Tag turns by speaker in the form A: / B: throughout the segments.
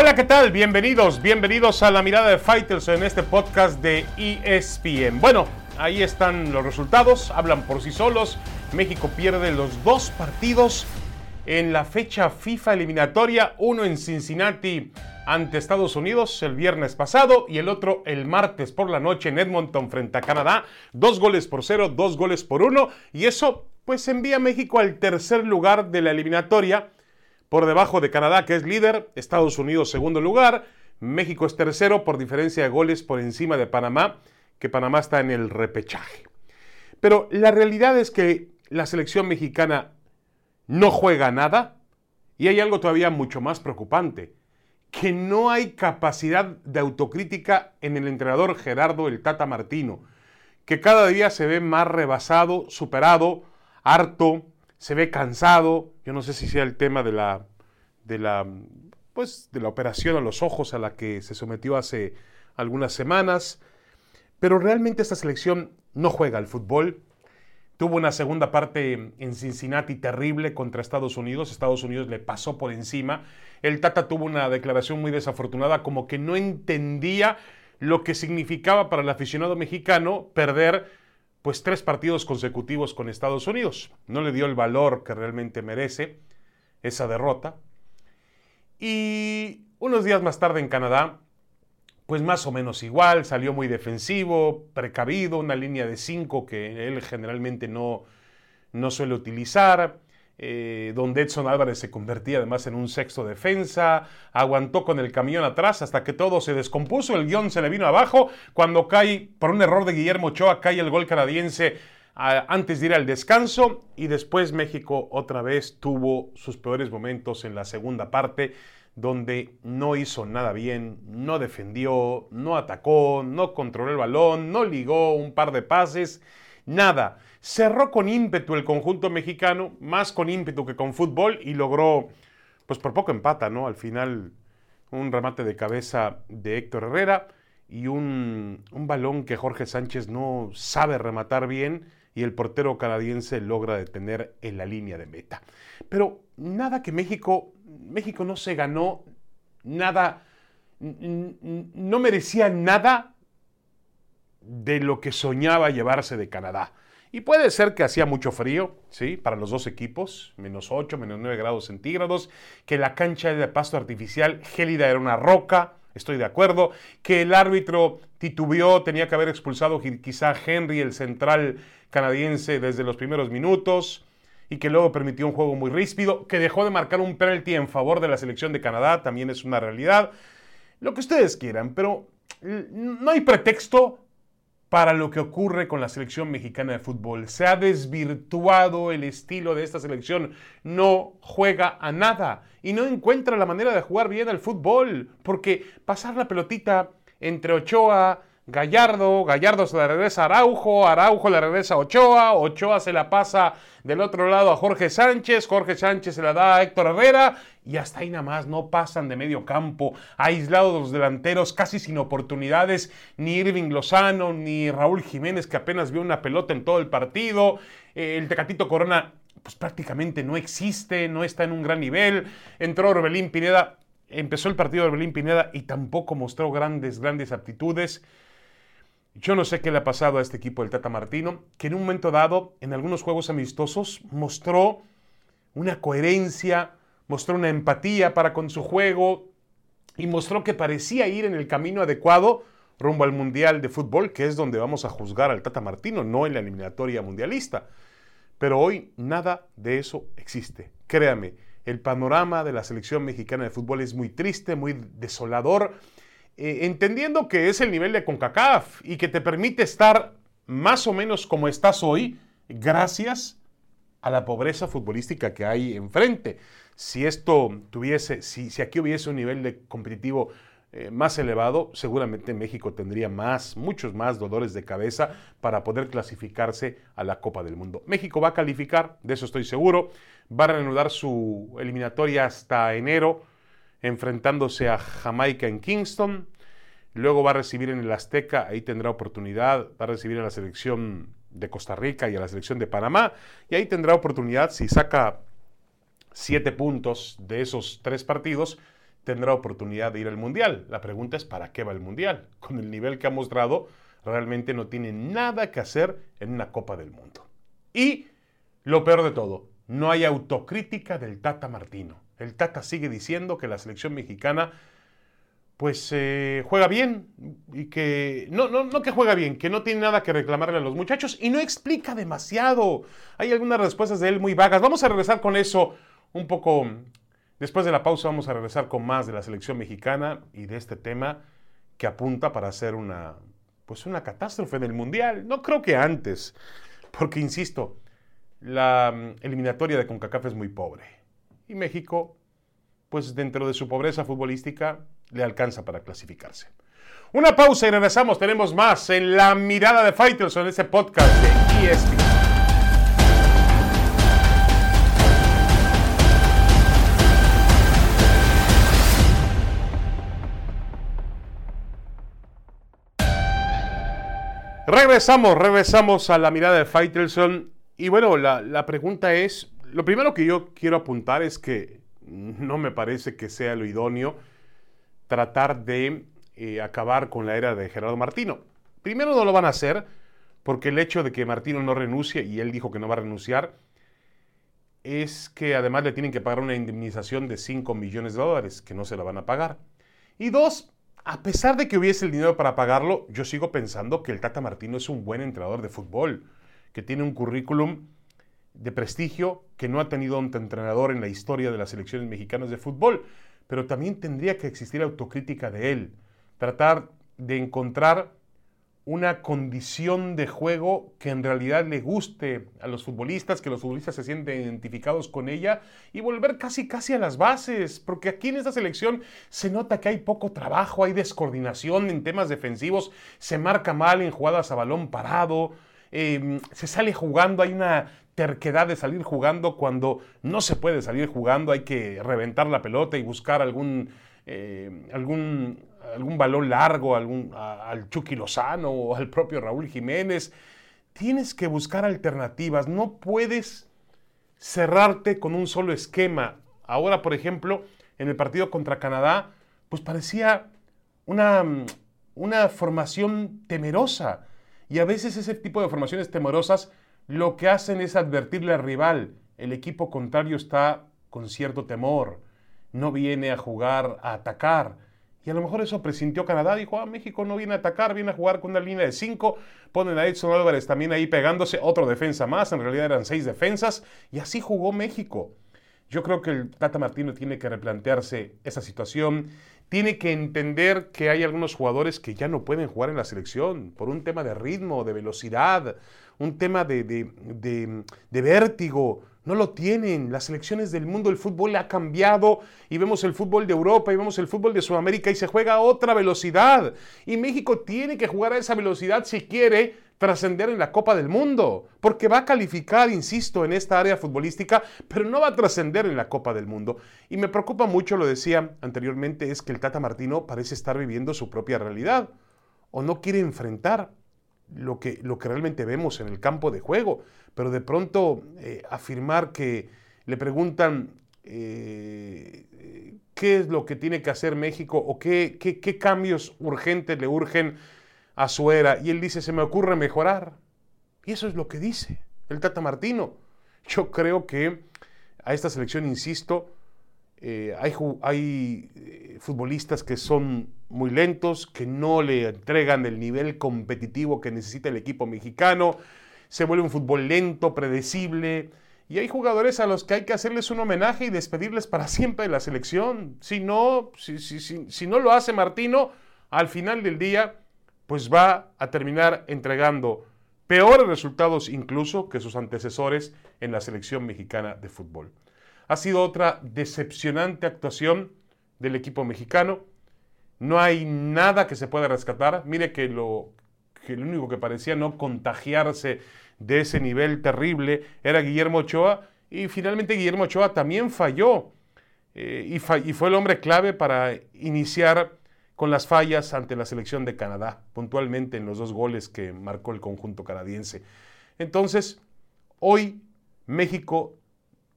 A: Hola, ¿qué tal? Bienvenidos, bienvenidos a la mirada de Fighters en este podcast de ESPN. Bueno, ahí están los resultados, hablan por sí solos. México pierde los dos partidos en la fecha FIFA eliminatoria, uno en Cincinnati ante Estados Unidos el viernes pasado y el otro el martes por la noche en Edmonton frente a Canadá. Dos goles por cero, dos goles por uno y eso pues envía a México al tercer lugar de la eliminatoria por debajo de Canadá, que es líder, Estados Unidos segundo lugar, México es tercero por diferencia de goles por encima de Panamá, que Panamá está en el repechaje. Pero la realidad es que la selección mexicana no juega nada y hay algo todavía mucho más preocupante, que no hay capacidad de autocrítica en el entrenador Gerardo el Tata Martino, que cada día se ve más rebasado, superado, harto, se ve cansado. Yo no sé si sea el tema de la, de la, pues, de la operación a los ojos a la que se sometió hace algunas semanas. Pero realmente esta selección no juega al fútbol. Tuvo una segunda parte en Cincinnati terrible contra Estados Unidos. Estados Unidos le pasó por encima. El Tata tuvo una declaración muy desafortunada, como que no entendía lo que significaba para el aficionado mexicano perder pues tres partidos consecutivos con Estados Unidos. No le dio el valor que realmente merece esa derrota. Y unos días más tarde en Canadá, pues más o menos igual, salió muy defensivo, precavido, una línea de cinco que él generalmente no, no suele utilizar eh, donde Edson Álvarez se convertía además en un sexto defensa, aguantó con el camión atrás hasta que todo se descompuso, el guion se le vino abajo, cuando cae, por un error de Guillermo Ochoa, cae el gol canadiense antes de ir al descanso y después México otra vez tuvo sus peores momentos en la segunda parte donde no hizo nada bien, no defendió, no atacó, no controló el balón, no ligó un par de pases, nada. Cerró con ímpetu el conjunto mexicano, más con ímpetu que con fútbol, y logró, pues por poco empata, ¿no? Al final, un remate de cabeza de Héctor Herrera y un, un balón que Jorge Sánchez no sabe rematar bien y el portero canadiense logra detener en la línea de meta. Pero nada que México, México no se ganó, nada, no merecía nada de lo que soñaba llevarse de Canadá. Y puede ser que hacía mucho frío, ¿sí? Para los dos equipos, menos 8, menos 9 grados centígrados, que la cancha de pasto artificial gélida era una roca, estoy de acuerdo, que el árbitro titubeó, tenía que haber expulsado quizá Henry, el central canadiense, desde los primeros minutos, y que luego permitió un juego muy ríspido, que dejó de marcar un penalti en favor de la selección de Canadá, también es una realidad. Lo que ustedes quieran, pero no hay pretexto para lo que ocurre con la selección mexicana de fútbol. Se ha desvirtuado el estilo de esta selección. No juega a nada y no encuentra la manera de jugar bien al fútbol. Porque pasar la pelotita entre Ochoa, Gallardo, Gallardo se la regresa a Araujo, Araujo le regresa a Ochoa, Ochoa se la pasa del otro lado a Jorge Sánchez, Jorge Sánchez se la da a Héctor Herrera y hasta ahí nada más no pasan de medio campo, aislados los delanteros, casi sin oportunidades, ni Irving Lozano, ni Raúl Jiménez que apenas vio una pelota en todo el partido, eh, el Tecatito Corona pues prácticamente no existe, no está en un gran nivel, entró Orbelín Pineda, empezó el partido de Orbelín Pineda y tampoco mostró grandes, grandes aptitudes. Yo no sé qué le ha pasado a este equipo del Tata Martino, que en un momento dado, en algunos juegos amistosos, mostró una coherencia, mostró una empatía para con su juego y mostró que parecía ir en el camino adecuado rumbo al Mundial de Fútbol, que es donde vamos a juzgar al Tata Martino, no en la eliminatoria mundialista. Pero hoy nada de eso existe. Créame, el panorama de la selección mexicana de fútbol es muy triste, muy desolador eh, entendiendo que es el nivel de CONCACAF y que te permite estar más o menos como estás hoy, gracias a la pobreza futbolística que hay enfrente. Si esto tuviese, si, aquí hubiese un nivel de competitivo eh, más elevado, seguramente México tendría más, muchos más dolores de cabeza para poder clasificarse a la Copa del Mundo. México va a calificar, de eso estoy seguro, va a reanudar su eliminatoria hasta enero enfrentándose a Jamaica en Kingston. Luego va a recibir en el Azteca, ahí tendrá oportunidad, va a recibir a la selección de Costa Rica y a la selección de Panamá. Y ahí tendrá oportunidad, si saca siete puntos de esos tres partidos, tendrá oportunidad de ir al Mundial. La pregunta es ¿para qué va el Mundial? Con el nivel que ha mostrado, realmente no tiene nada que hacer en una Copa del Mundo. Y lo peor de todo, no hay autocrítica del Tata Martino. El Tata sigue diciendo que la selección mexicana pues eh, juega bien y que no, no, no que juega bien, que no tiene nada que reclamarle a los muchachos y no explica demasiado. Hay algunas respuestas de él muy vagas. Vamos a regresar con eso un poco. Después de la pausa vamos a regresar con más de la selección mexicana y de este tema que apunta para hacer una pues una catástrofe en el mundial. No creo que antes, porque insisto, la mm, eliminatoria de CONCACAF es muy pobre y México pues dentro de su pobreza futbolística le alcanza para clasificarse. Una pausa y regresamos. Tenemos más en la mirada de Fighters en ese podcast de ESPN. Regresamos, regresamos a la mirada de Faitelson. Y bueno, la, la, pregunta es, lo primero que yo quiero apuntar es que no me parece que sea lo idóneo tratar de eh, acabar con la era de Gerardo Martino. Primero no lo van a hacer porque el hecho de que Martino no renuncie, y él dijo que no va a renunciar, es que además le tienen que pagar una indemnización de 5 millones de dólares, que no se la van a pagar. Y dos, a pesar de que hubiese el dinero para pagarlo, yo sigo pensando que el Tata Martino es un buen entrenador de fútbol, que tiene un currículum de prestigio que no ha tenido un entrenador en la historia de las selecciones mexicanas de fútbol pero también tendría que existir autocrítica de él, tratar de encontrar una condición de juego que en realidad le guste a los futbolistas, que los futbolistas se sienten identificados con ella y volver casi casi a las bases, porque aquí en esta selección se nota que hay poco trabajo, hay descoordinación en temas defensivos, se marca mal en jugadas a balón parado, em, se sale jugando, hay una terquedad de salir jugando cuando no se puede salir jugando, hay que reventar la pelota y buscar algún, eh, algún, algún balón largo algún, al Chucky Lozano o al propio Raúl Jiménez. Tienes que buscar alternativas, no puedes cerrarte con un solo esquema. Ahora, por ejemplo, en el partido contra Canadá, pues parecía una, una formación temerosa. Y a veces ese tipo de formaciones temerosas lo que hacen es advertirle al rival, el equipo contrario está con cierto temor, no viene a jugar a atacar. Y a lo mejor eso presintió Canadá, dijo, ah, México no viene a atacar, viene a jugar con una línea de cinco, ponen a Edson Álvarez también ahí pegándose, otro defensa más, en realidad eran seis defensas, y así jugó México. Yo creo que el Tata Martino tiene que replantearse esa situación, tiene que entender que hay algunos jugadores que ya no pueden jugar en la selección por un tema de ritmo, de velocidad, un tema de, de, vértigo. No lo tienen. Las selecciones del mundo, el fútbol ha cambiado y vemos el fútbol de Europa y vemos el fútbol de Sudamérica y se juega a otra velocidad. Y México tiene que jugar a esa velocidad si quiere trascender en la Copa del Mundo, porque va a calificar, insisto, en esta área futbolística, pero no va a trascender en la Copa del Mundo. Y me preocupa mucho, lo decía anteriormente, es que el Tata Martino parece estar viviendo su propia realidad o no quiere enfrentar lo que, lo que realmente vemos en el campo de juego. Pero de pronto eh, afirmar que le preguntan eh, qué es lo que tiene que hacer México o qué, qué, cambios urgentes le urgen a su era. Y él dice, se me ocurre mejorar. Y eso es lo que dice el Tata Martino. Yo creo que a esta selección, insisto, eh, hay, hay futbolistas que son muy lentos, que no le entregan el nivel competitivo que necesita el equipo mexicano, se vuelve un fútbol lento, predecible, y hay jugadores a los que hay que hacerles un homenaje y despedirles para siempre de la selección. Si no, si, no lo hace Martino, al final del día, pues va a terminar entregando peores resultados incluso que sus antecesores en la selección mexicana de fútbol. Ha sido otra decepcionante actuación del equipo mexicano. No hay nada que se pueda rescatar. Mire que lo, que lo único que parecía no contagiarse de ese nivel terrible era Guillermo Ochoa. Y finalmente Guillermo Ochoa también falló. Eh, y, fue el hombre clave para iniciar con las fallas ante la selección de Canadá, puntualmente en los dos goles que marcó el conjunto canadiense. Entonces, hoy México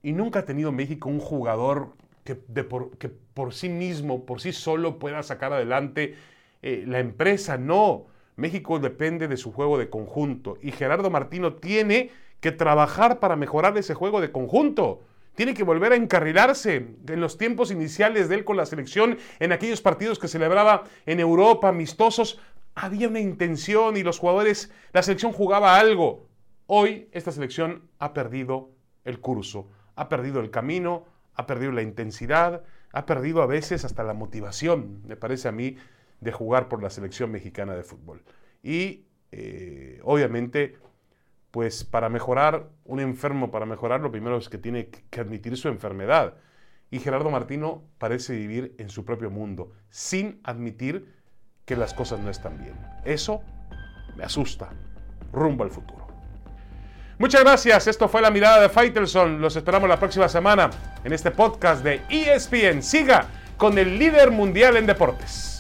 A: y nunca ha tenido México un jugador que, por, que por, sí mismo, por sí solo pueda sacar adelante eh, la empresa. No, México depende de su juego de conjunto y Gerardo Martino tiene que trabajar para mejorar ese juego de conjunto. Tiene que volver a encarrilarse en los tiempos iniciales de él con la selección, en aquellos partidos que celebraba en Europa, amistosos. Había una intención y los jugadores, la selección jugaba algo. Hoy esta selección ha perdido el curso, ha perdido el camino, ha perdido la intensidad, ha perdido a veces hasta la motivación, me parece a mí, de jugar por la selección mexicana de fútbol. Y eh, obviamente, pues para mejorar, un enfermo para mejorar, lo primero es que tiene que admitir su enfermedad. Y Gerardo Martino parece vivir en su propio mundo, sin admitir que las cosas no están bien. Eso me asusta, rumbo al futuro. Muchas gracias. Esto fue la mirada de Faitelson. Los esperamos la próxima semana en este podcast de ESPN. Siga con el líder mundial en deportes.